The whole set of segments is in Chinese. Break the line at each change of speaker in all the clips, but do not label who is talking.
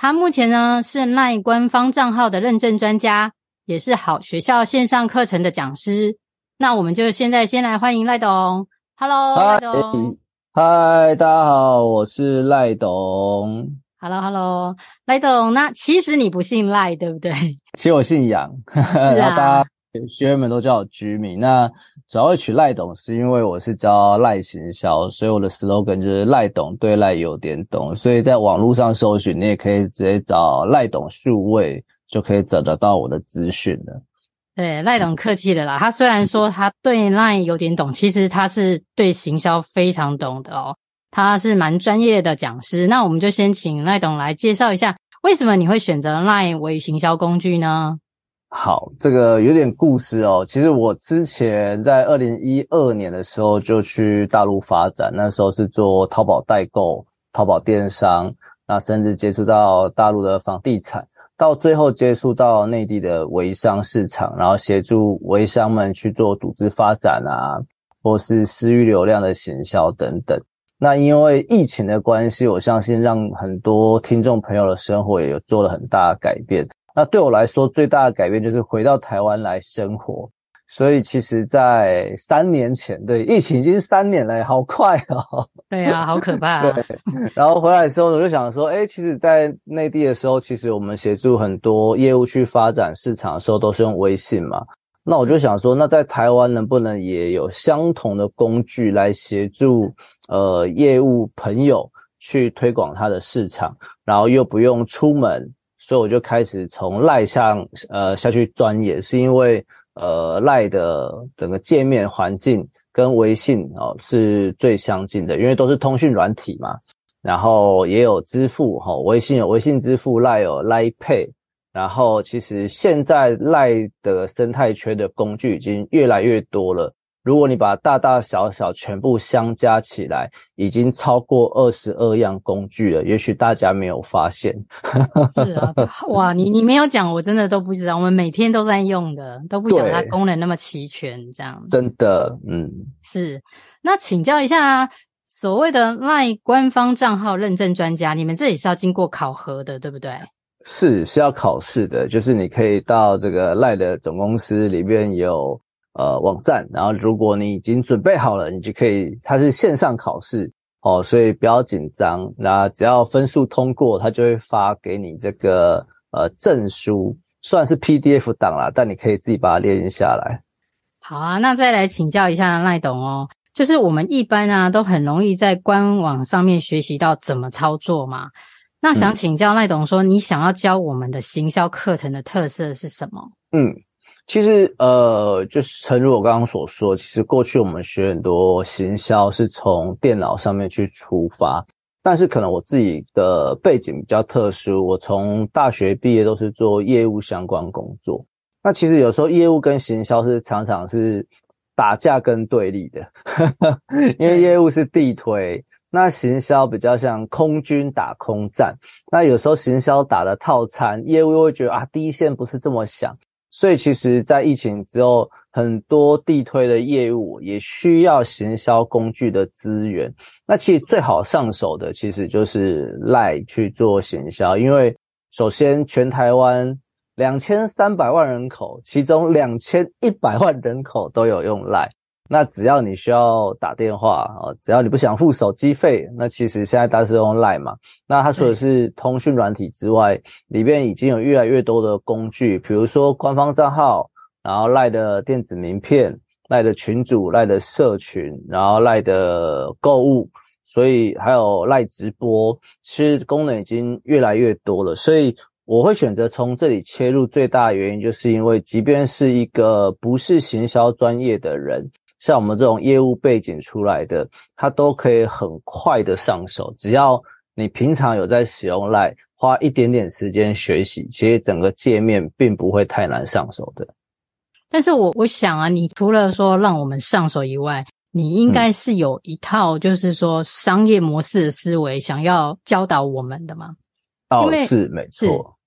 他目前呢是 LINE 官方账号的认证专家，也是好学校线上课程的讲师。那我们就现在先来欢迎赖董。Hello，赖董。
嗨，大家好，我是赖董。
Hello，Hello，赖董。那其实你不姓赖，对不对？
其实我姓杨。是啊。学员们都叫我居民。那主要取赖董，是因为我是教赖行销，所以我的 slogan 就是赖董对赖有点懂。所以在网络上搜寻，你也可以直接找赖董数位，就可以找得到我的资讯了。
对，赖董客气的啦。他虽然说他对赖有点懂，其实他是对行销非常懂的哦。他是蛮专业的讲师。那我们就先请赖董来介绍一下，为什么你会选择赖为行销工具呢？
好，这个有点故事哦。其实我之前在二零一二年的时候就去大陆发展，那时候是做淘宝代购、淘宝电商，那甚至接触到大陆的房地产，到最后接触到内地的微商市场，然后协助微商们去做组织发展啊，或是私域流量的行销等等。那因为疫情的关系，我相信让很多听众朋友的生活也有做了很大改变。那对我来说，最大的改变就是回到台湾来生活。所以，其实，在三年前，对，疫情已经三年了，好快哦。
对啊，好可怕啊。
对。然后回来的时候，我就想说，哎，其实，在内地的时候，其实我们协助很多业务去发展市场的时候，都是用微信嘛。那我就想说，那在台湾能不能也有相同的工具来协助呃业务朋友去推广他的市场，然后又不用出门。所以我就开始从赖上呃下去钻研，是因为呃赖的整个界面环境跟微信哦是最相近的，因为都是通讯软体嘛，然后也有支付哈，微信有微信支付，赖有赖 Pay，然后其实现在赖的生态圈的工具已经越来越多了。如果你把大大小小全部相加起来，已经超过二十二样工具了。也许大家没有发现。
是啊，哇，你你没有讲，我真的都不知道。我们每天都在用的，都不晓得它功能那么齐全，这样。
真的，嗯，
是。那请教一下，所谓的 LINE 官方账号认证专家，你们这里是要经过考核的，对不对？
是，是要考试的。就是你可以到这个 LINE 的总公司里面有。呃，网站，然后如果你已经准备好了，你就可以，它是线上考试哦，所以不要紧张。那只要分数通过，它就会发给你这个呃证书，算是 PDF 档啦，但你可以自己把它列印下来。
好啊，那再来请教一下赖董哦，就是我们一般啊都很容易在官网上面学习到怎么操作嘛。那想请教赖董说，你想要教我们的行销课程的特色是什么？
嗯。其实，呃，就是诚如我刚刚所说，其实过去我们学很多行销是从电脑上面去出发，但是可能我自己的背景比较特殊，我从大学毕业都是做业务相关工作。那其实有时候业务跟行销是常常是打架跟对立的，因为业务是地推，那行销比较像空军打空战。那有时候行销打的套餐，业务又会觉得啊，第一线不是这么想。所以，其实，在疫情之后，很多地推的业务也需要行销工具的资源。那其实最好上手的，其实就是赖去做行销，因为首先，全台湾两千三百万人口，其中两千一百万人口都有用赖。那只要你需要打电话啊，只要你不想付手机费，那其实现在大家是用 LINE 嘛。那它除了是通讯软体之外，里边已经有越来越多的工具，比如说官方账号，然后 LINE 的电子名片、LINE 的群组、LINE 的社群，然后 LINE 的购物，所以还有 LINE 直播，其实功能已经越来越多了。所以我会选择从这里切入，最大的原因就是因为，即便是一个不是行销专业的人。像我们这种业务背景出来的，他都可以很快的上手。只要你平常有在使用 LINE，花一点点时间学习，其实整个界面并不会太难上手的。
但是我我想啊，你除了说让我们上手以外，你应该是有一套就是说商业模式的思维，想要教导我们的吗？
哦，是没错。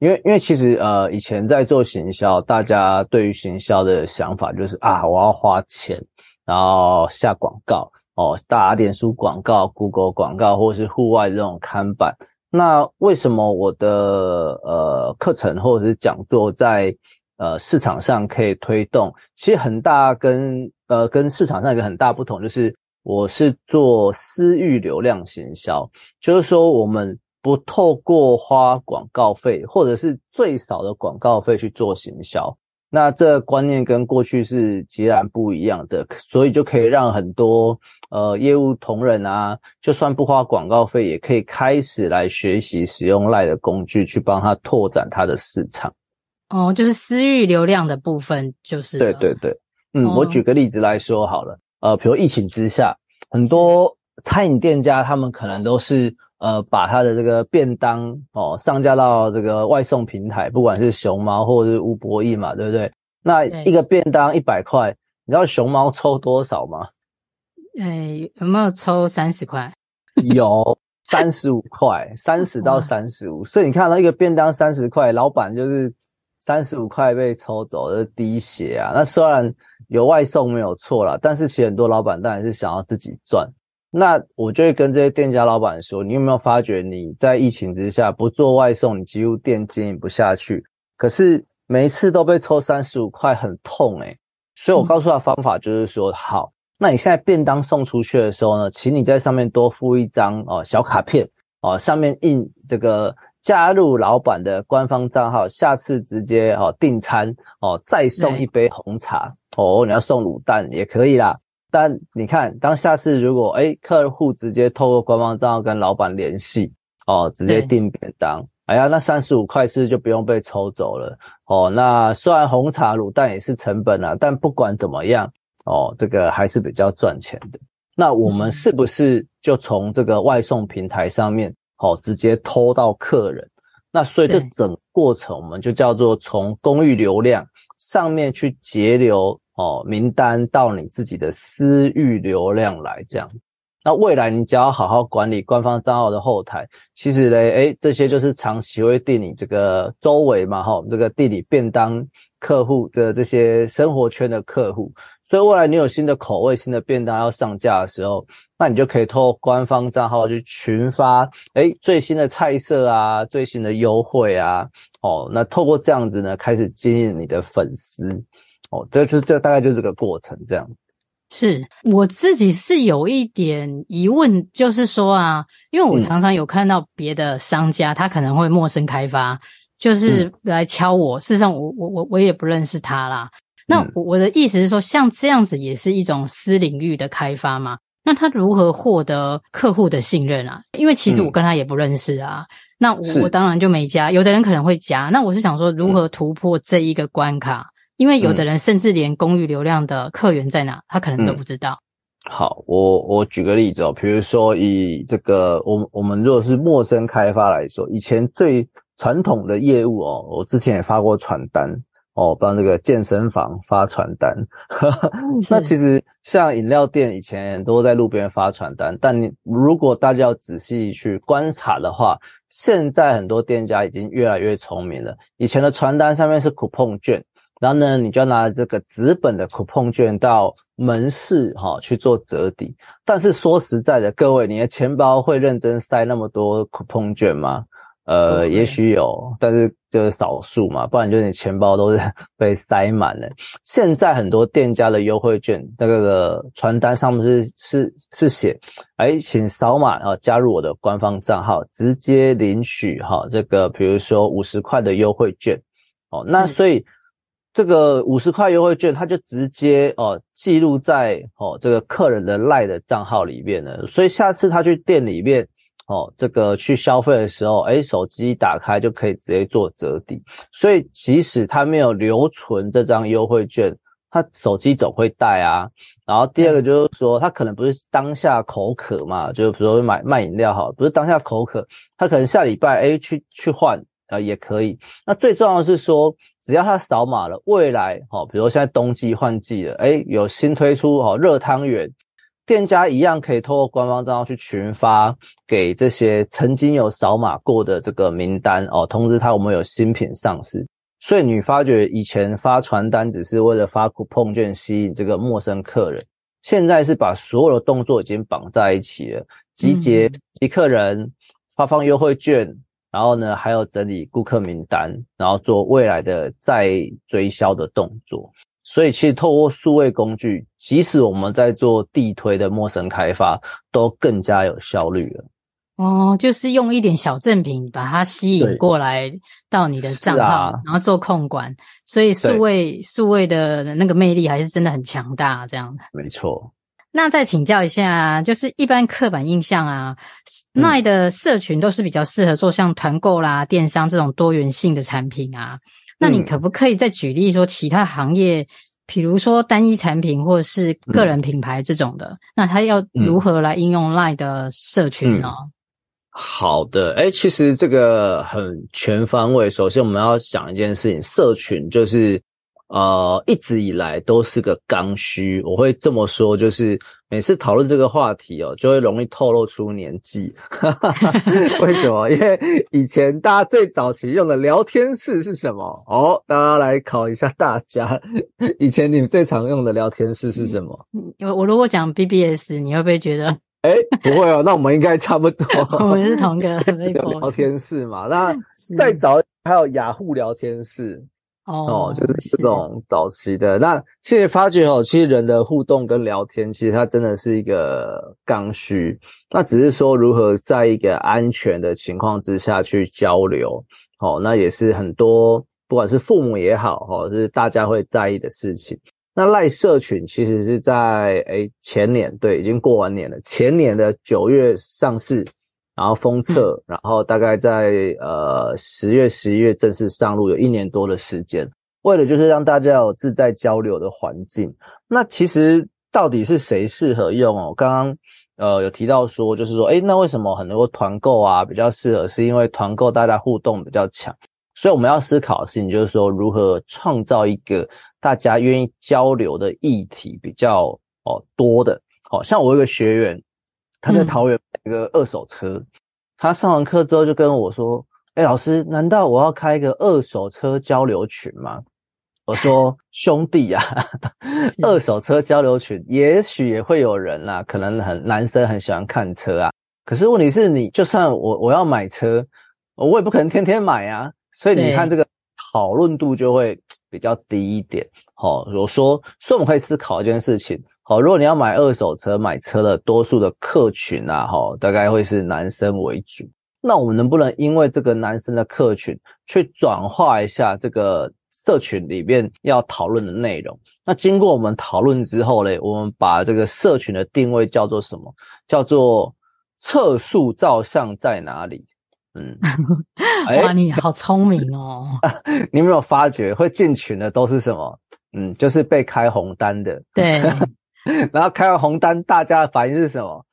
因为因为其实呃，以前在做行销，大家对于行销的想法就是啊，我要花钱，然后下广告哦，打点书广告、Google 广告，或是户外这种看板。那为什么我的呃课程或者是讲座在呃市场上可以推动？其实很大跟呃跟市场上一个很大不同就是，我是做私域流量行销，就是说我们。不透过花广告费，或者是最少的广告费去做行销，那这个观念跟过去是截然不一样的，所以就可以让很多呃业务同仁啊，就算不花广告费，也可以开始来学习使用 LINE 的工具，去帮他拓展他的市场。
哦，就是私域流量的部分，就是
对对对，嗯，哦、我举个例子来说好了，呃，比如疫情之下，很多餐饮店家他们可能都是。呃，把他的这个便当哦上架到这个外送平台，不管是熊猫或者是吴博义嘛，对不对？那一个便当一百块，你知道熊猫抽多少吗？
哎，有没有抽三十块？
有三十五块，三十到三十五。所以你看到一个便当三十块，老板就是三十五块被抽走，就是滴血啊！那虽然有外送没有错啦，但是其实很多老板当然是想要自己赚。那我就会跟这些店家老板说，你有没有发觉你在疫情之下不做外送，你几乎店经营不下去。可是每一次都被抽三十五块，很痛诶、欸。所以我告诉他方法就是说，好，那你现在便当送出去的时候呢，请你在上面多附一张哦小卡片哦，上面印这个加入老板的官方账号，下次直接哦订餐哦再送一杯红茶哦，你要送卤蛋也可以啦。但你看，当下次如果诶客户直接透过官方账号跟老板联系哦，直接订便当，哎呀，那三十五块是就不用被抽走了哦。那虽然红茶卤蛋也是成本啊，但不管怎么样哦，这个还是比较赚钱的。那我们是不是就从这个外送平台上面哦直接偷到客人？那所以这整个过程我们就叫做从公域流量上面去截流。哦，名单到你自己的私域流量来这样，那未来你只要好好管理官方账号的后台，其实嘞，诶，这些就是长期会定你这个周围嘛，哈，这个地理便当客户的这些生活圈的客户，所以未来你有新的口味、新的便当要上架的时候，那你就可以透过官方账号去群发，诶，最新的菜色啊，最新的优惠啊，哦，那透过这样子呢，开始经营你的粉丝。哦，这就是这大概就是这个过程，这样。
是我自己是有一点疑问，就是说啊，因为我常常有看到别的商家，嗯、他可能会陌生开发，就是来敲我。嗯、事实上我，我我我我也不认识他啦。那我我的意思是说，像这样子也是一种私领域的开发嘛？那他如何获得客户的信任啊？因为其实我跟他也不认识啊。嗯、那我我当然就没加，有的人可能会加。那我是想说，如何突破这一个关卡？嗯因为有的人甚至连公寓流量的客源在哪，嗯、他可能都不知道。
好，我我举个例子哦，比如说以这个我我们如果是陌生开发来说，以前最传统的业务哦，我之前也发过传单哦，帮这个健身房发传单。那其实像饮料店以前都在路边发传单，但你如果大家要仔细去观察的话，现在很多店家已经越来越聪明了。以前的传单上面是 coupon 券。然后呢，你就要拿这个纸本的 coupon 券到门市哈去做折抵。但是说实在的，各位，你的钱包会认真塞那么多 coupon 券吗？呃.也许有，但是就是少数嘛，不然就是你钱包都是 被塞满了。现在很多店家的优惠券，那个传单上面是是是写，哎，请扫码啊，加入我的官方账号，直接领取哈这个，比如说五十块的优惠券。哦，那所以。这个五十块优惠券，它就直接哦记录在哦这个客人的 LINE 的账号里面了。所以下次他去店里面哦这个去消费的时候，哎手机一打开就可以直接做折抵。所以即使他没有留存这张优惠券他手机总会带啊。然后第二个就是说，他可能不是当下口渴嘛，就比如说买卖饮料好，不是当下口渴，他可能下礼拜哎去去换啊也可以。那最重要的是说，只要他扫码了，未来好，比如现在冬季换季了，哎有新推出好热汤圆。店家一样可以透过官方账号去群发给这些曾经有扫码过的这个名单哦，通知他我们有新品上市。所以你发觉以前发传单只是为了发 coupon 券吸引这个陌生客人，现在是把所有的动作已经绑在一起了，集结集客人，发放优惠券，然后呢还有整理顾客名单，然后做未来的再追销的动作。所以，其实透过数位工具，即使我们在做地推的陌生开发，都更加有效率了。
哦，就是用一点小赠品把它吸引过来到你的账号，啊、然后做控管。所以，数位数位的那个魅力还是真的很强大。这样的，
没错。
那再请教一下，就是一般刻板印象啊，LINE 的社群都是比较适合做像团购啦、电商这种多元性的产品啊。那你可不可以再举例说其他行业，比如说单一产品或者是个人品牌这种的，嗯、那他要如何来应用 LINE 的社群呢？
嗯、好的，诶其实这个很全方位。首先，我们要讲一件事情，社群就是呃一直以来都是个刚需。我会这么说，就是。每次讨论这个话题哦，就会容易透露出年纪。为什么？因为以前大家最早期用的聊天室是什么？哦，大家来考一下大家，以前你们最常用的聊天室是什么？
我我如果讲 BBS，你会不会觉得？
哎，不会哦，那我们应该差不多。
我们是同个
聊天室嘛？那再早还有雅虎聊天室。哦，就是这种早期的。那其实发觉哦，其实人的互动跟聊天，其实它真的是一个刚需。那只是说如何在一个安全的情况之下去交流，哦，那也是很多不管是父母也好，哦，就是大家会在意的事情。那赖社群其实是在诶前年，对，已经过完年了，前年的九月上市。然后封测，然后大概在呃十月、十一月正式上路，有一年多的时间，为了就是让大家有自在交流的环境。那其实到底是谁适合用哦？刚刚呃有提到说，就是说，诶那为什么很多团购啊比较适合？是因为团购大家互动比较强，所以我们要思考的事情就是说，如何创造一个大家愿意交流的议题比较哦多的。好像我有一个学员。他在桃园买一个二手车，嗯、他上完课之后就跟我说：“哎、欸，老师，难道我要开一个二手车交流群吗？”我说：“兄弟呀、啊，二手车交流群也许也会有人啦，可能很男生很喜欢看车啊。可是问题是你就算我我要买车，我也不可能天天买啊。所以你看这个讨论度就会比较低一点。好对，我说，所以我们可以思考一件事情。”好，如果你要买二手车，买车的多数的客群啊，哈，大概会是男生为主。那我们能不能因为这个男生的客群，去转化一下这个社群里面要讨论的内容？那经过我们讨论之后嘞，我们把这个社群的定位叫做什么？叫做测速照相在哪里？嗯，
哇，你好 聪明哦！
你有没有发觉会进群的都是什么？嗯，就是被开红单的。
对。
然后开完红单，大家的反应是什么？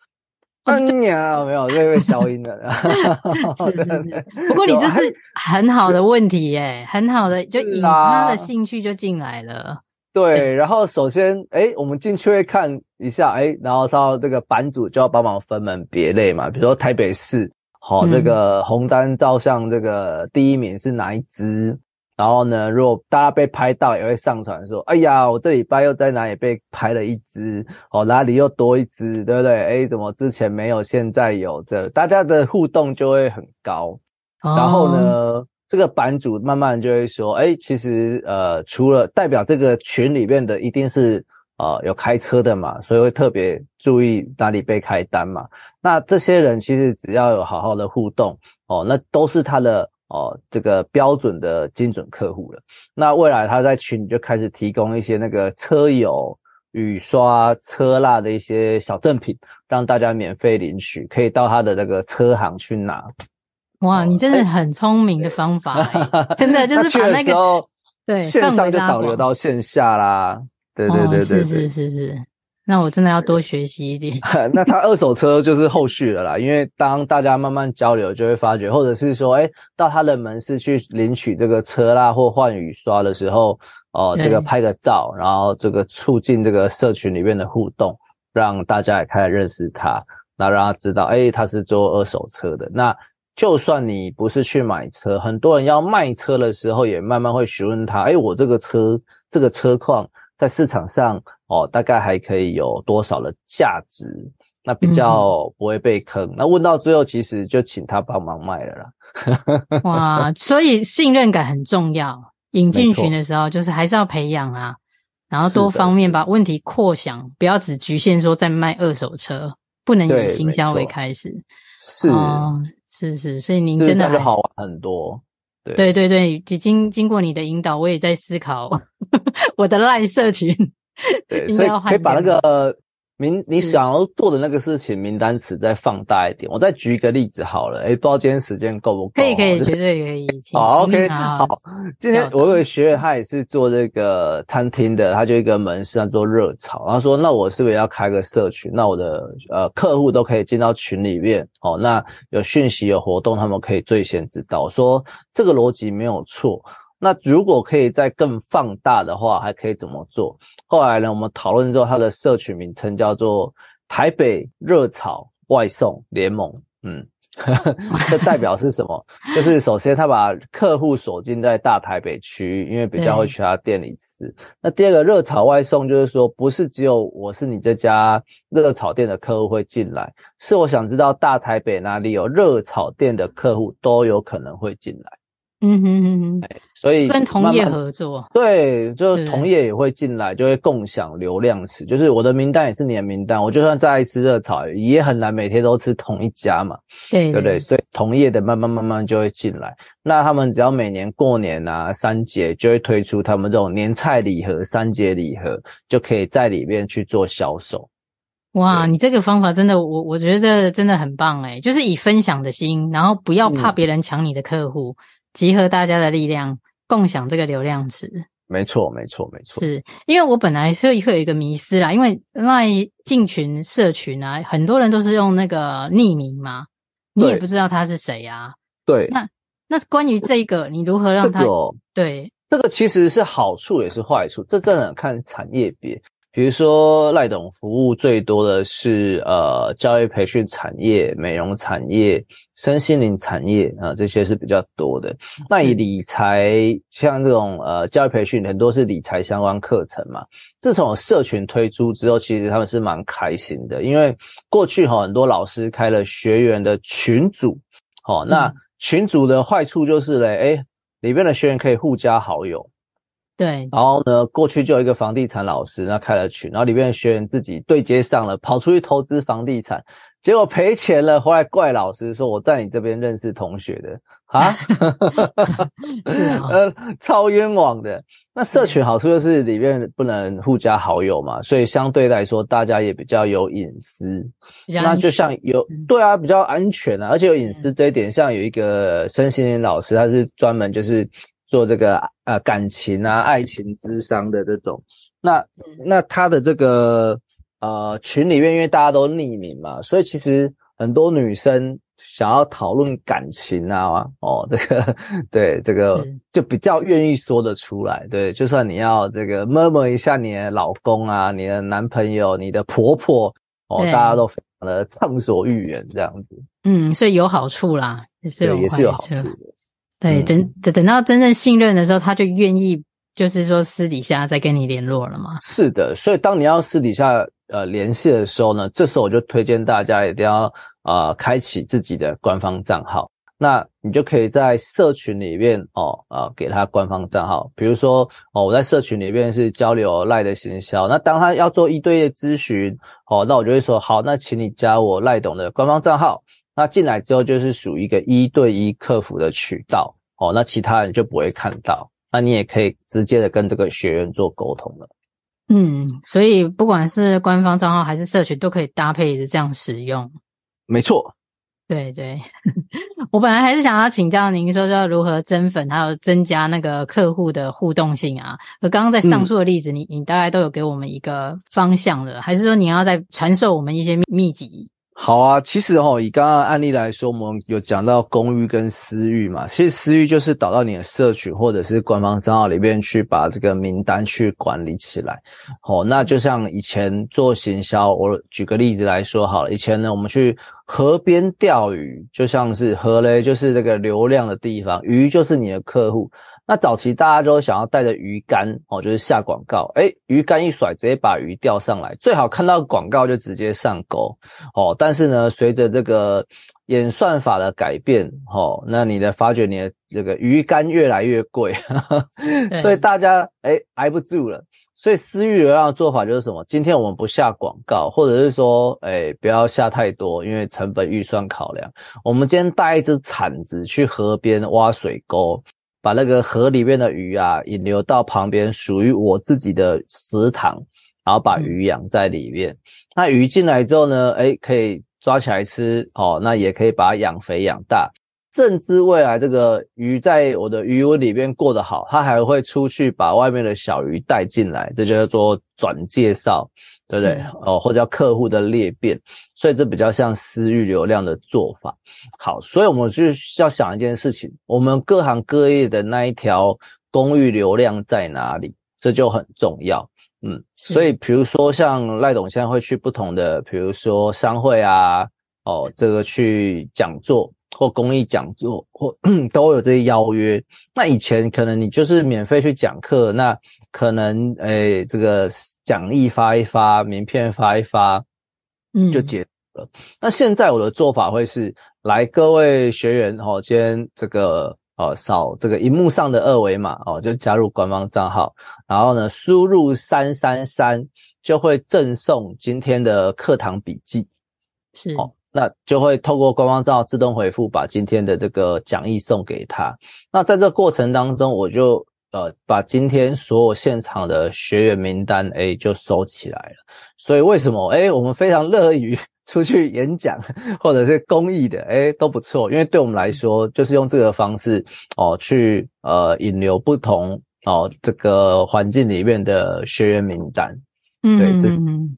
嗯呀，没有，这会消音的。
是是是，不过你这是很好的问题耶，很好的，就引他的兴趣就进来了。
对，然后首先，诶我们进去会看一下，诶然后到这个版主就要帮忙分门别类嘛，比如说台北市，好，这个红单照相这个第一名是哪一支？然后呢，如果大家被拍到，也会上传说：“哎呀，我这礼拜又在哪里被拍了一只哦，哪里又多一只，对不对？哎，怎么之前没有，现在有？这大家的互动就会很高。Oh. 然后呢，这个版主慢慢就会说：哎，其实呃，除了代表这个群里面的一定是呃有开车的嘛，所以会特别注意哪里被开单嘛。那这些人其实只要有好好的互动哦，那都是他的。”哦，这个标准的精准客户了。那未来他在群里就开始提供一些那个车友雨刷、车蜡的一些小赠品，让大家免费领取，可以到他的那个车行去拿。
哇，你真的很聪明的方法，欸，真的就是把那个对
线上就导流到线下啦。对对对对，对，
是是是是。那我真的要多学习一点。
那他二手车就是后续了啦，因为当大家慢慢交流，就会发觉，或者是说，哎，到他的门市去领取这个车啦或换雨刷的时候，哦、呃，这个拍个照，然后这个促进这个社群里面的互动，让大家也开始认识他，那让他知道，哎，他是做二手车的。那就算你不是去买车，很多人要卖车的时候，也慢慢会询问他，哎，我这个车这个车况在市场上。哦，大概还可以有多少的价值？那比较不会被坑。嗯、那问到最后，其实就请他帮忙卖了啦。
哇，所以信任感很重要。引进群的时候，就是还是要培养啊，然后多方面把问题扩想，不要只局限说在卖二手车，不能以行销为开始。
是、
哦，是是，所以您真的
好玩很多。对
对对对，经经过你的引导，我也在思考 我的赖社群。
对，所以可以把那个名你想要做的那个事情名单词再放大一点。我再举一个例子好了，诶，不知道今天时间够不够？
可以，可以，绝对可以。
好，OK，好。今天我有个学员，他也是做这个餐厅的，他就一个门市，他做热炒。然后说，那我是不是要开个社群？那我的呃客户都可以进到群里面，哦，那有讯息有活动，他们可以最先知道。说这个逻辑没有错。那如果可以再更放大的话，还可以怎么做？后来呢，我们讨论之后，它的社群名称叫做“台北热炒外送联盟”。嗯，这代表是什么？就是首先他把客户锁定在大台北区域，因为比较会去他店里吃。那第二个热炒外送，就是说不是只有我是你这家热炒店的客户会进来，是我想知道大台北哪里有热炒店的客户都有可能会进来。
嗯哼哼哼，
所以
跟同业合作，
对，就同业也会进来，就会共享流量池。就是我的名单也是你的名单，我就算再爱吃热炒，也很难每天都吃同一家嘛，对，对不对？所以同业的慢慢慢慢就会进来。那他们只要每年过年啊、三节，就会推出他们这种年菜礼盒、三节礼盒，就可以在里面去做销售。
哇，你这个方法真的，我我觉得真的很棒哎，就是以分享的心，然后不要怕别人抢你的客户。嗯集合大家的力量，共享这个流量池。
没错，没错，没错。
是因为我本来是会有一个迷思啦，因为赖进群社群啊，很多人都是用那个匿名嘛，你也不知道他是谁啊。
对。
那那关于这个，你如何让他？这个哦、对，
这个其实是好处也是坏处，这真的看产业别。比如说赖董服务最多的是呃教育培训产业、美容产业、身心灵产业啊、呃，这些是比较多的。那以理财像这种呃教育培训，很多是理财相关课程嘛。自从社群推出之后，其实他们是蛮开心的，因为过去哈很多老师开了学员的群组，哦，那群组的坏处就是嘞，诶里边的学员可以互加好友。
对，
然后呢，过去就有一个房地产老师，那开了群，然后里面的学员自己对接上了，跑出去投资房地产，结果赔钱了，回来怪老师说我在你这边认识同学的。啊
是啊，
呃，超冤枉的。那社群好处就是里面不能互加好友嘛，所以相对来说大家也比较有隐私，那就像有对啊，比较安全啊，而且有隐私这一点，像有一个身心灵老师，他是专门就是。做这个呃感情啊、爱情之商的这种，那那他的这个呃群里面，因为大家都匿名嘛，所以其实很多女生想要讨论感情啊，哦，这个对这个就比较愿意说得出来。对，就算你要这个 murmur 一下你的老公啊、你的男朋友、你的婆婆，哦，大家都非常的畅所欲言这样子。
嗯，所以有好处啦，也是有
也是有好处的。
对，等等等到真正信任的时候，他就愿意，就是说私底下再跟你联络了嘛。
是的，所以当你要私底下呃联系的时候呢，这时候我就推荐大家一定要呃开启自己的官方账号，那你就可以在社群里面哦呃给他官方账号，比如说哦我在社群里面是交流赖的行销，那当他要做一对一的咨询哦，那我就会说好，那请你加我赖董的官方账号。那进来之后就是属于一个一对一客服的渠道哦，那其他人就不会看到，那你也可以直接的跟这个学员做沟通了。
嗯，所以不管是官方账号还是社群，都可以搭配着这样使用。
没错，
对对，我本来还是想要请教您说，说如何增粉，还有增加那个客户的互动性啊。而刚刚在上述的例子，你你大概都有给我们一个方向了，还是说你要再传授我们一些秘籍？
好啊，其实哦，以刚刚案例来说，我们有讲到公域跟私域嘛。其实私域就是导到你的社群或者是官方账号里面去，把这个名单去管理起来。哦，那就像以前做行销，我举个例子来说好了。以前呢，我们去河边钓鱼，就像是河嘞，就是这个流量的地方，鱼就是你的客户。那早期大家都想要带着鱼竿哦，就是下广告，诶，鱼竿一甩，直接把鱼钓上来，最好看到广告就直接上钩哦。但是呢，随着这个演算法的改变，哦，那你的发觉你的这个鱼竿越来越贵，所以大家诶挨不住了。所以私域流量的做法就是什么？今天我们不下广告，或者是说，诶不要下太多，因为成本预算考量。我们今天带一只铲子去河边挖水沟。把那个河里面的鱼啊引流到旁边属于我自己的池塘，然后把鱼养在里面。嗯、那鱼进来之后呢，诶可以抓起来吃哦。那也可以把它养肥养大，甚至未来这个鱼在我的鱼窝里面过得好，它还会出去把外面的小鱼带进来，这就叫做转介绍。对不对？哦，或者叫客户的裂变，所以这比较像私域流量的做法。好，所以我们就要想一件事情：我们各行各业的那一条公域流量在哪里？这就很重要。嗯，所以比如说像赖董现在会去不同的，比如说商会啊，哦，这个去讲座或公益讲座，或 都有这些邀约。那以前可能你就是免费去讲课，那可能诶这个。讲义发一发，名片发一发，嗯，就结束了。嗯、那现在我的做法会是，来各位学员哦，今天这个哦扫这个荧幕上的二维码哦，就加入官方账号，然后呢输入三三三，就会赠送今天的课堂笔记，
是
哦，那就会透过官方账号自动回复，把今天的这个讲义送给他。那在这个过程当中，我就。呃，把今天所有现场的学员名单，哎，就收起来了。所以为什么？哎，我们非常乐于 出去演讲或者是公益的，哎，都不错。因为对我们来说，就是用这个方式哦，去呃引流不同哦这个环境里面的学员名单。嗯，对，这是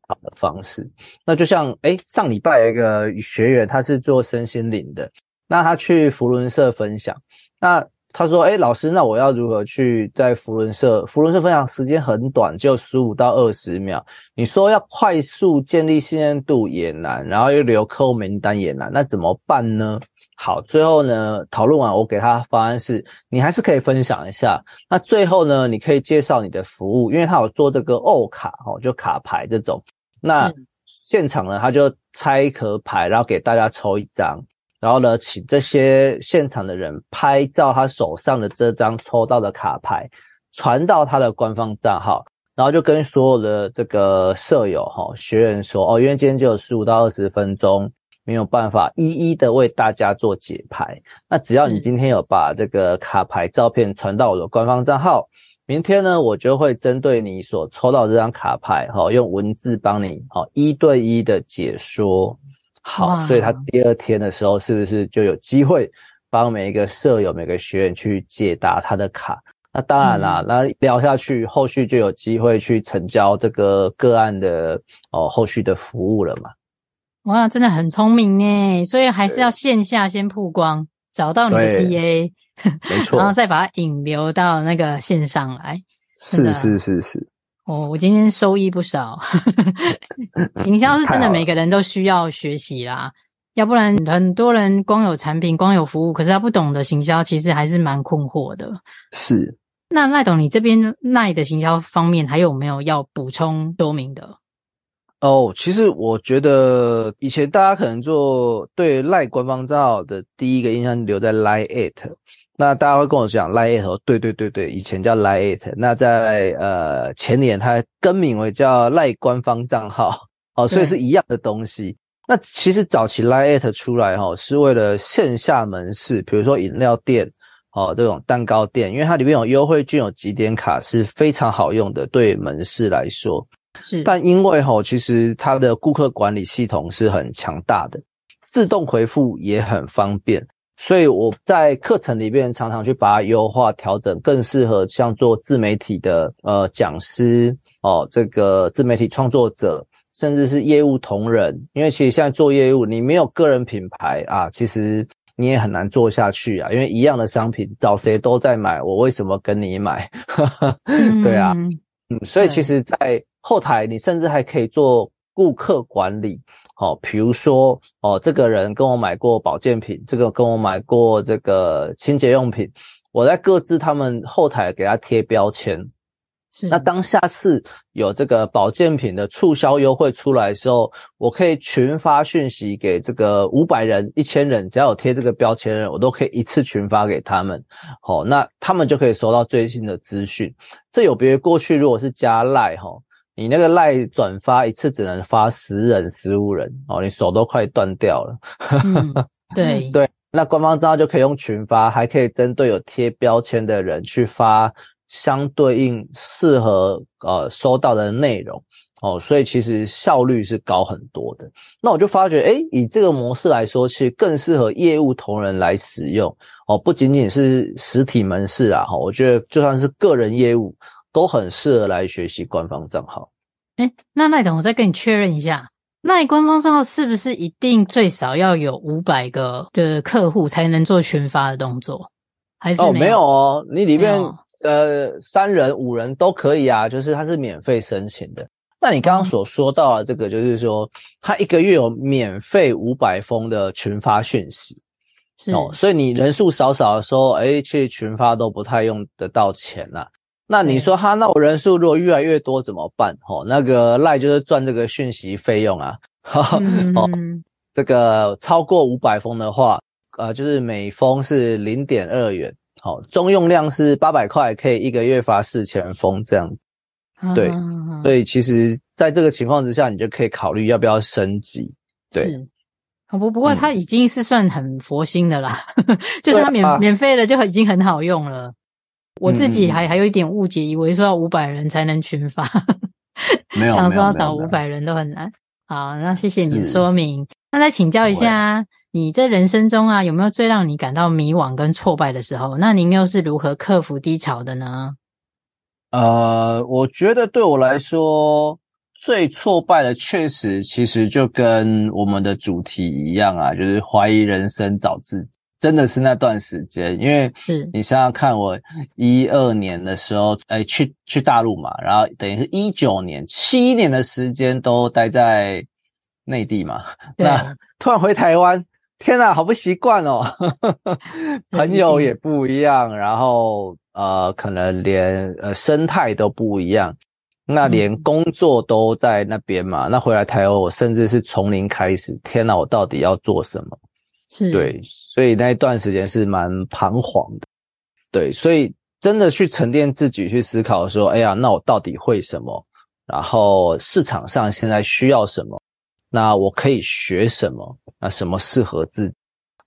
好的方式。那就像哎，上礼拜有一个学员，他是做身心灵的，那他去福伦社分享，那。他说：“哎，老师，那我要如何去在福伦社？福伦社分享时间很短，就十五到二十秒。你说要快速建立信任度也难，然后又留客户名单也难，那怎么办呢？好，最后呢，讨论完，我给他方案是，你还是可以分享一下。那最后呢，你可以介绍你的服务，因为他有做这个欧卡哦，就卡牌这种。那现场呢，他就拆一颗牌，然后给大家抽一张。”然后呢，请这些现场的人拍照他手上的这张抽到的卡牌，传到他的官方账号，然后就跟所有的这个舍友哈学员说哦，因为今天只有十五到二十分钟，没有办法一一的为大家做解牌。那只要你今天有把这个卡牌照片传到我的官方账号，明天呢，我就会针对你所抽到这张卡牌哈，用文字帮你好一对一的解说。好，所以他第二天的时候，是不是就有机会帮每一个舍友、每个学员去解答他的卡？那当然啦，嗯、那聊下去，后续就有机会去成交这个个案的哦，后续的服务了嘛？
哇，真的很聪明哎！所以还是要线下先曝光，找到你的 TA，
没错，
然后再把它引流到那个线上来。
是是是是。
哦，我今天收益不少。行销是真的，每个人都需要学习啦，要不然很多人光有产品、光有服务，可是他不懂得行销，其实还是蛮困惑的。
是。
那赖董，你这边赖的行销方面还有没有要补充说明的？
哦，其实我觉得以前大家可能做对赖官方账号的第一个印象留在 Line@ 那大家会跟我讲 Line@ 对对对对，以前叫 Line@，那在呃前年它更名为叫赖官方账号，哦，所以是一样的东西。那其实早期 Line@ 出来哈，是为了线下门市，比如说饮料店，哦这种蛋糕店，因为它里面有优惠券、有几点卡，是非常好用的，对门市来说。是，但因为哈，其实它的顾客管理系统是很强大的。自动回复也很方便。所以我在课程里边常常去把它优化调整，更适合像做自媒体的呃讲师哦，这个自媒体创作者，甚至是业务同仁。因为其实现在做业务，你没有个人品牌啊，其实你也很难做下去啊。因为一样的商品，找谁都在买，我为什么跟你买？对啊，嗯，所以其实，在后台你甚至还可以做顾客管理。哦，比如说，哦，这个人跟我买过保健品，这个跟我买过这个清洁用品，我在各自他们后台给他贴标签。是。那当下次有这个保健品的促销优惠出来的时候，我可以群发讯息给这个五百人、一千人，只要有贴这个标签的人，我都可以一次群发给他们。好，那他们就可以收到最新的资讯。这有别于过去，如果是加赖哈。你那个赖转发一次只能发十人、十五人哦，你手都快断掉了。
嗯、对
对，那官方账号就可以用群发，还可以针对有贴标签的人去发相对应适合呃收到的内容哦，所以其实效率是高很多的。那我就发觉，诶，以这个模式来说，其实更适合业务同仁来使用哦，不仅仅是实体门市啊，哈，我觉得就算是个人业务。都很适合来学习官方账号。
哎，那赖总，我再跟你确认一下，赖官方账号是不是一定最少要有五百个的客户才能做群发的动作？还是没有？
哦，没有哦，你里面呃三人、五人都可以啊，就是它是免费申请的。那你刚刚所说到的这个，就是说他一个月有免费五百封的群发讯息，是哦，所以你人数少少的时候，哎，去群发都不太用得到钱呐。那你说哈，那我人数如果越来越多怎么办？哦，那个赖就是赚这个讯息费用啊。嗯、哦，这个超过五百封的话，呃，就是每封是零点二元。好、哦，中用量是八百块，可以一个月发四千封这样。对，嗯、所以其实在这个情况之下，你就可以考虑要不要升级。对，是
不不过它已经是算很佛心的啦，嗯、就是它免、啊、免费的就已经很好用了。我自己还还有一点误解，以为说要五百人才能群发，没有，想说要找五百人都很难。好，那谢谢你的说明。那再请教一下，你在人生中啊，有没有最让你感到迷惘跟挫败的时候？那您又是如何克服低潮的呢？
呃，我觉得对我来说，最挫败的确实其实就跟我们的主题一样啊，就是怀疑人生，找自己。真的是那段时间，因为是。你想想看，我一二年的时候，哎，去去大陆嘛，然后等于是一九年七年的时间都待在内地嘛，那突然回台湾，天哪，好不习惯哦，朋友也不一样，然后呃，可能连呃生态都不一样，那连工作都在那边嘛，那回来台湾，我甚至是从零开始，天哪，我到底要做什么？是对，所以那一段时间是蛮彷徨的，对，所以真的去沉淀自己，去思考说，哎呀，那我到底会什么？然后市场上现在需要什么？那我可以学什么？那什么适合自己？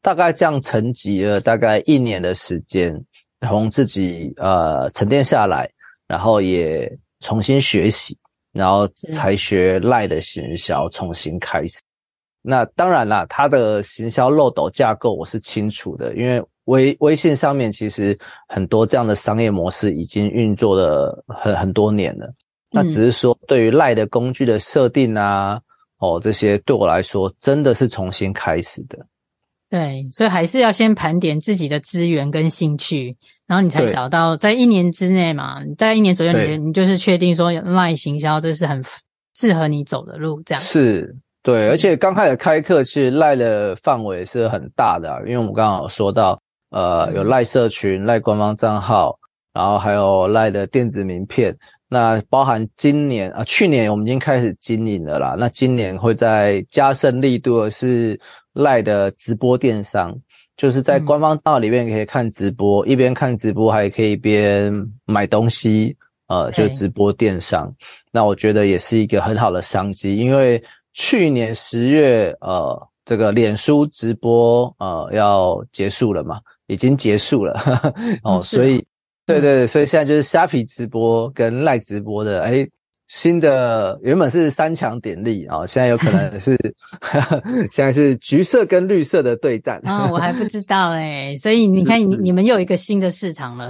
大概这样沉寂了大概一年的时间，从自己呃沉淀下来，然后也重新学习，然后才学赖的行销，重新开始。那当然啦，它的行销漏斗架构我是清楚的，因为微微信上面其实很多这样的商业模式已经运作了很很多年了。那只是说对于赖的工具的设定啊，哦这些对我来说真的是重新开始的。
对，所以还是要先盘点自己的资源跟兴趣，然后你才找到在一年之内嘛，在一年左右你你就是确定说赖行销这是很适合你走的路，这样
是。对，而且刚开始开课，其实赖的范围是很大的啊，因为我们刚刚有说到，呃，有赖社群、赖官方账号，然后还有赖的电子名片。那包含今年啊，去年我们已经开始经营了啦。那今年会在加深力度的是赖的直播电商，就是在官方账号里面可以看直播，嗯、一边看直播还可以一边买东西，呃，就直播电商。那我觉得也是一个很好的商机，因为。去年十月，呃，这个脸书直播，呃，要结束了嘛？已经结束了，哦，所以，对对对，所以现在就是虾皮直播跟赖直播的，诶新的原本是三强鼎立啊，现在有可能是 现在是橘色跟绿色的对战
啊，我还不知 道哎，所以你看你你们又有一个新的市场了，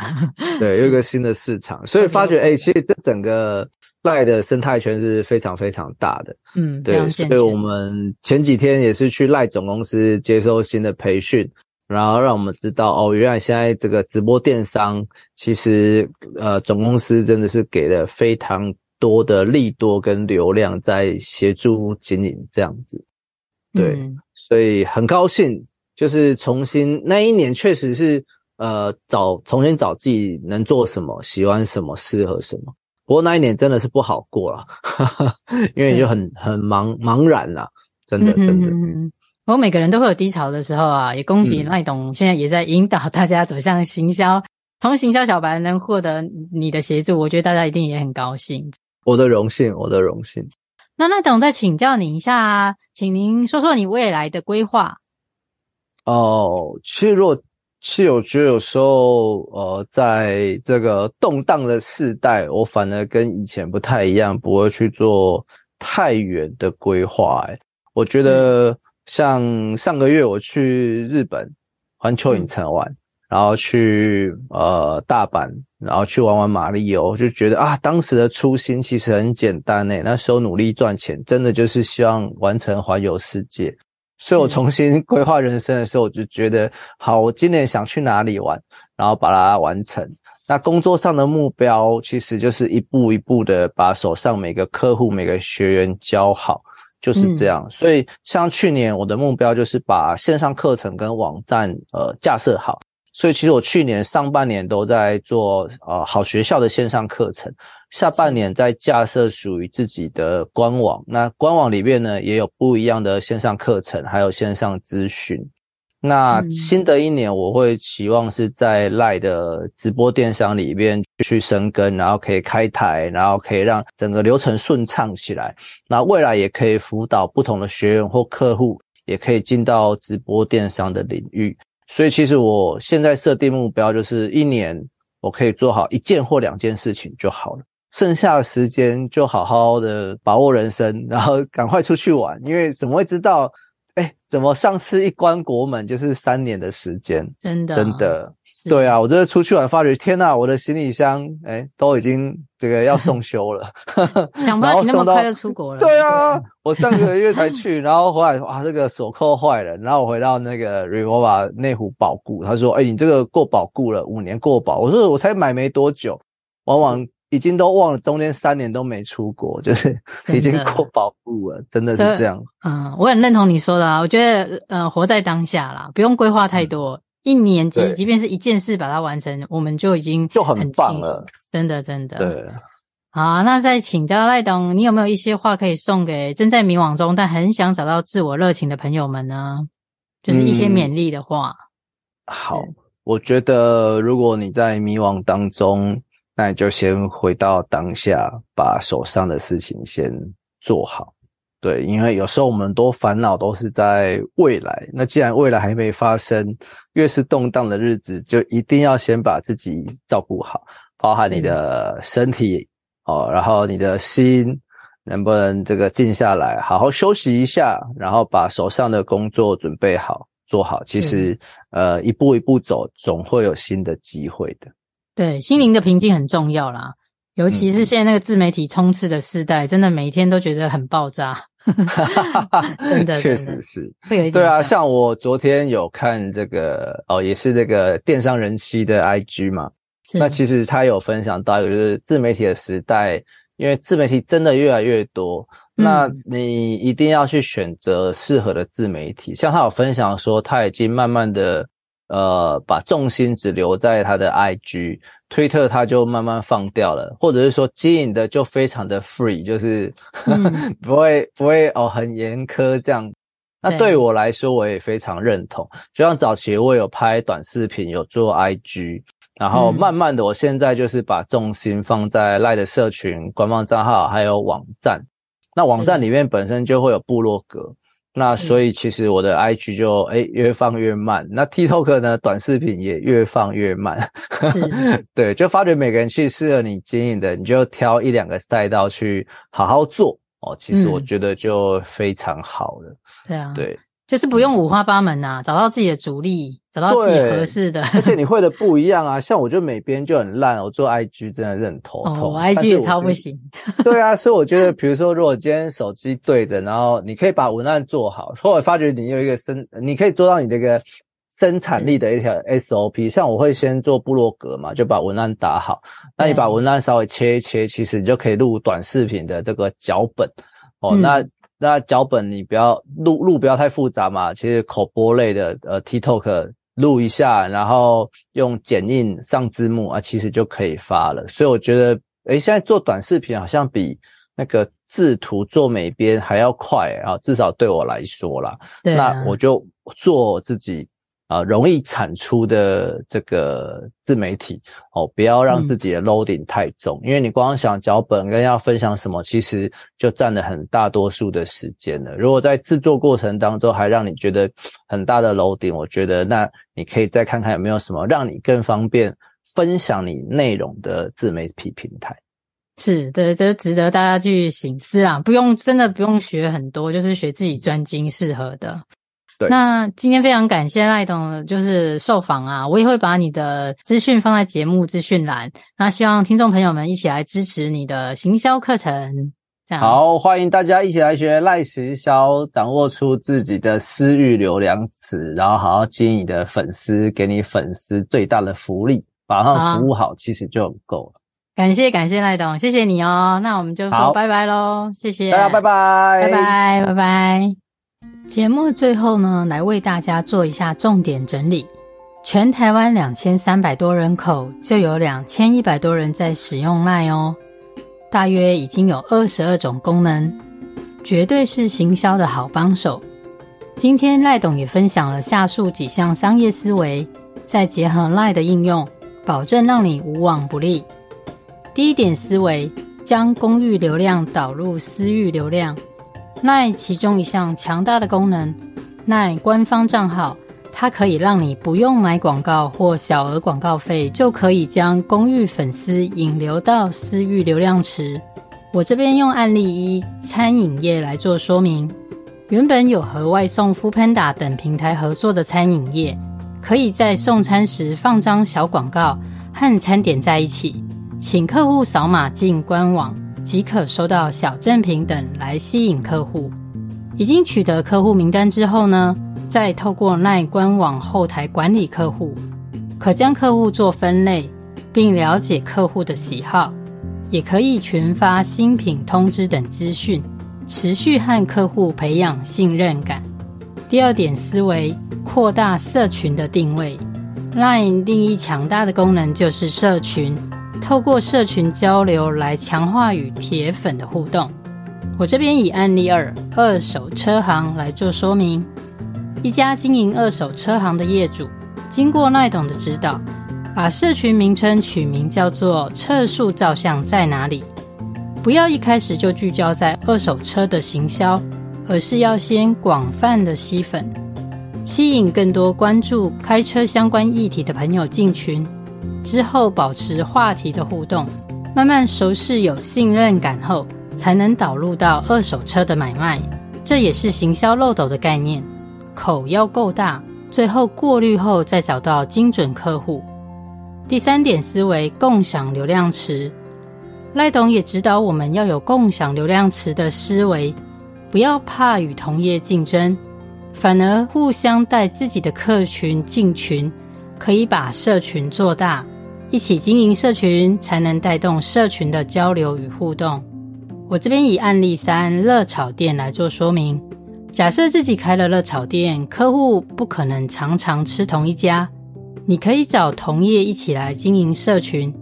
对，有一个新的市场，所以发觉哎，其实这整个 LINE 的生态圈是非常非常大的，
嗯，
对，所以我们前几天也是去 LINE 总公司接受新的培训。然后让我们知道哦，原来现在这个直播电商，其实呃总公司真的是给了非常多的利多跟流量在协助经营这样子，对，嗯、所以很高兴，就是重新那一年确实是呃找重新找自己能做什么，喜欢什么，适合什么。不过那一年真的是不好过了，因为你就很很茫茫然啦，真的真的。
我每个人都会有低潮的时候啊，也恭喜赖董现在也在引导大家走向行销，从、嗯、行销小白能获得你的协助，我觉得大家一定也很高兴。
我的荣幸，我的荣幸。
那赖董再请教您一下，请您说说你未来的规划。
哦，其实如果其实我觉得有时候，呃，在这个动荡的世代，我反而跟以前不太一样，不会去做太远的规划。哎，我觉得。嗯像上个月我去日本环球影城玩，嗯、然后去呃大阪，然后去玩玩马里欧，就觉得啊，当时的初心其实很简单诶，那时候努力赚钱，真的就是希望完成环游世界。所以我重新规划人生的时候，我就觉得好，我今年想去哪里玩，然后把它完成。那工作上的目标其实就是一步一步的把手上每个客户、每个学员教好。就是这样，所以像去年我的目标就是把线上课程跟网站呃架设好，所以其实我去年上半年都在做呃好学校的线上课程，下半年在架设属于自己的官网，那官网里面呢也有不一样的线上课程，还有线上咨询。那新的一年，我会期望是在 LINE 的直播电商里面去深耕，然后可以开台，然后可以让整个流程顺畅起来。那未来也可以辅导不同的学员或客户，也可以进到直播电商的领域。所以，其实我现在设定目标就是一年我可以做好一件或两件事情就好了，剩下的时间就好好的把握人生，然后赶快出去玩，因为怎么会知道？哎、欸，怎么上次一关国门就是三年的时间？
真的，
真的，对啊，我这出去玩发觉，天呐，我的行李箱哎、欸，都已经这个要送修了。
想不到你那么快就出国了。
对啊，我上个月才 去，然后回来哇，这个锁扣坏了，然后我回到那个 Rimowa 内湖保固，他说，哎、欸，你这个过保固了，五年过保。我说我才买没多久，往往。已经都忘了，中间三年都没出国，就是已经过保护了，真的，是这样。
嗯，我很认同你说的啊，我觉得，呃，活在当下啦，不用规划太多，嗯、一年即即便是一件事把它完成，我们就已经很
就很棒了，
真的，真的。
对，
好，那再请教赖董，你有没有一些话可以送给正在迷惘中但很想找到自我热情的朋友们呢？就是一些勉励的话。
嗯、好，我觉得如果你在迷惘当中。那你就先回到当下，把手上的事情先做好。对，因为有时候我们多烦恼都是在未来。那既然未来还没发生，越是动荡的日子，就一定要先把自己照顾好，包含你的身体哦，然后你的心能不能这个静下来，好好休息一下，然后把手上的工作准备好做好。其实，呃，一步一步走，总会有新的机会的。
对，心灵的平静很重要啦，尤其是现在那个自媒体充斥的时代，嗯、真的每一天都觉得很爆炸。真的，
确实是
会有一点。
对啊，像我昨天有看这个哦，也是这个电商人妻的 IG 嘛。那其实他有分享到，就是自媒体的时代，因为自媒体真的越来越多，嗯、那你一定要去选择适合的自媒体。像他有分享说，他已经慢慢的。呃，把重心只留在他的 IG、推特，他就慢慢放掉了，或者是说经营的就非常的 free，就是、嗯、不会不会哦很严苛这样。那对我来说，我也非常认同。就像早期我有拍短视频，有做 IG，然后慢慢的，我现在就是把重心放在 LINE 的社群、官方账号还有网站。那网站里面本身就会有部落格。那所以其实我的 IG 就哎越放越慢，那 TikTok 呢短视频也越放越慢，是，对，就发觉每个人其实适合你经营的，你就挑一两个赛道去好好做哦。其实我觉得就非常好了。
嗯、对啊，
对。
就是不用五花八门呐、啊，找到自己的主力，找到自己合适的。
而且你会的不一样啊，像我就美编就很烂，我做 IG 真的是很头痛。
哦，我 IG 也超不行。
对啊，所以我觉得，比如说，如果今天手机对着，然后你可以把文案做好，后来发觉你有一个生，你可以做到你这个生产力的一条 SOP。像我会先做部落格嘛，就把文案打好。那你把文案稍微切一切，其实你就可以录短视频的这个脚本。哦，嗯、那。那脚本你不要录录不要太复杂嘛，其实口播类的呃 TikTok 录一下，然后用剪映上字幕啊，其实就可以发了。所以我觉得，诶，现在做短视频好像比那个制图做美编还要快啊，至少对我来说啦。对啊。那我就做自己。啊，容易产出的这个自媒体哦，不要让自己的 loading 太重，嗯、因为你光想脚本跟要分享什么，其实就占了很大多数的时间了。如果在制作过程当中还让你觉得很大的 loading，我觉得那你可以再看看有没有什么让你更方便分享你内容的自媒体平台。
是，对，这值得大家去醒思啊！不用，真的不用学很多，就是学自己专精适合的。那今天非常感谢赖董，就是受访啊，我也会把你的资讯放在节目资讯栏。那希望听众朋友们一起来支持你的行销课程。这样
好，欢迎大家一起来学赖行销，掌握出自己的私域流量池，然后好好经营你的粉丝，给你粉丝最大的福利，把他们服务好，其实就很够了。
感谢感谢赖董，谢谢你哦。那我们就说拜拜喽，谢谢
大家，拜拜，
拜拜，拜拜。节目最后呢，来为大家做一下重点整理。全台湾两千三百多人口，就有两千一百多人在使用 LINE 哦。大约已经有二十二种功能，绝对是行销的好帮手。今天赖董也分享了下述几项商业思维，再结合 LINE 的应用，保证让你无往不利。第一点思维，将公域流量导入私域流量。奈其中一项强大的功能奈官方账号，它可以让你不用买广告或小额广告费，就可以将公域粉丝引流到私域流量池。我这边用案例一餐饮业来做说明。原本有和外送 Foodpanda 等平台合作的餐饮业，可以在送餐时放张小广告和餐点在一起，请客户扫码进官网。即可收到小赠品等来吸引客户。已经取得客户名单之后呢，再透过 LINE 官网后台管理客户，可将客户做分类，并了解客户的喜好，也可以群发新品通知等资讯，持续和客户培养信任感。第二点思维，扩大社群的定位。LINE 另一强大的功能就是社群。透过社群交流来强化与铁粉的互动。我这边以案例二二手车行来做说明。一家经营二手车行的业主，经过赖董的指导，把社群名称取名叫做“测速照相在哪里”。不要一开始就聚焦在二手车的行销，而是要先广泛的吸粉，吸引更多关注开车相关议题的朋友进群。之后保持话题的互动，慢慢熟识有信任感后，才能导入到二手车的买卖。这也是行销漏斗的概念，口要够大，最后过滤后再找到精准客户。第三点思维，共享流量池。赖董也指导我们要有共享流量池的思维，不要怕与同业竞争，反而互相带自己的客群进群，可以把社群做大。一起经营社群，才能带动社群的交流与互动。我这边以案例三热炒店来做说明。假设自己开了热炒店，客户不可能常常吃同一家，你可以找同业一起来经营社群。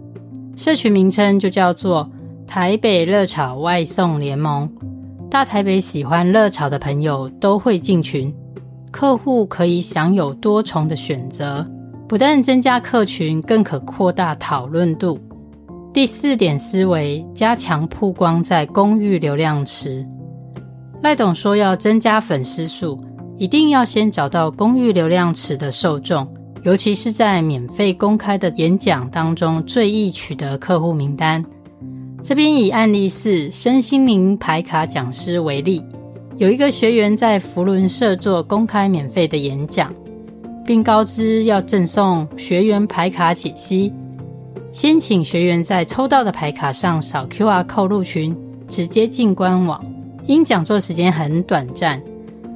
社群名称就叫做台北热炒外送联盟。大台北喜欢热炒的朋友都会进群，客户可以享有多重的选择。不但增加客群，更可扩大讨论度。第四点思维，加强曝光在公域流量池。赖董说要增加粉丝数，一定要先找到公域流量池的受众，尤其是在免费公开的演讲当中最易取得客户名单。这边以案例是身心灵牌卡讲师为例，有一个学员在福伦社做公开免费的演讲，并告知要赠送学员牌卡解析。先请学员在抽到的牌卡上扫 QR code 入群，直接进官网。因讲座时间很短暂，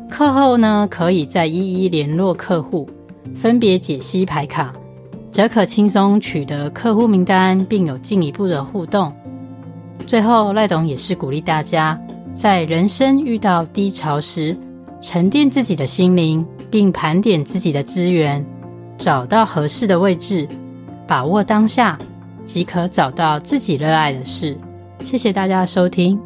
课后呢可以再一一联络客户，分别解析牌卡，则可轻松取得客户名单，并有进一步的互动。最后，赖董也是鼓励大家，在人生遇到低潮时，沉淀自己的心灵，并盘点自己的资源，找到合适的位置，把握当下，即可找到自己热爱的事。谢谢大家收听。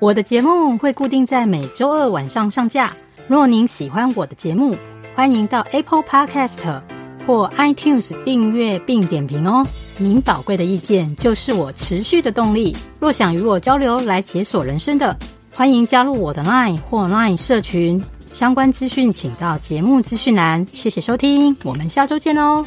我的节目会固定在每周二晚上上架。若您喜欢我的节目，欢迎到 Apple Podcast 或 iTunes 订阅并点评哦。您宝贵的意见就是我持续的动力。若想与我交流来解锁人生的，欢迎加入我的 Line 或 Line 社群。相关资讯请到节目资讯栏。谢谢收听，我们下周见哦。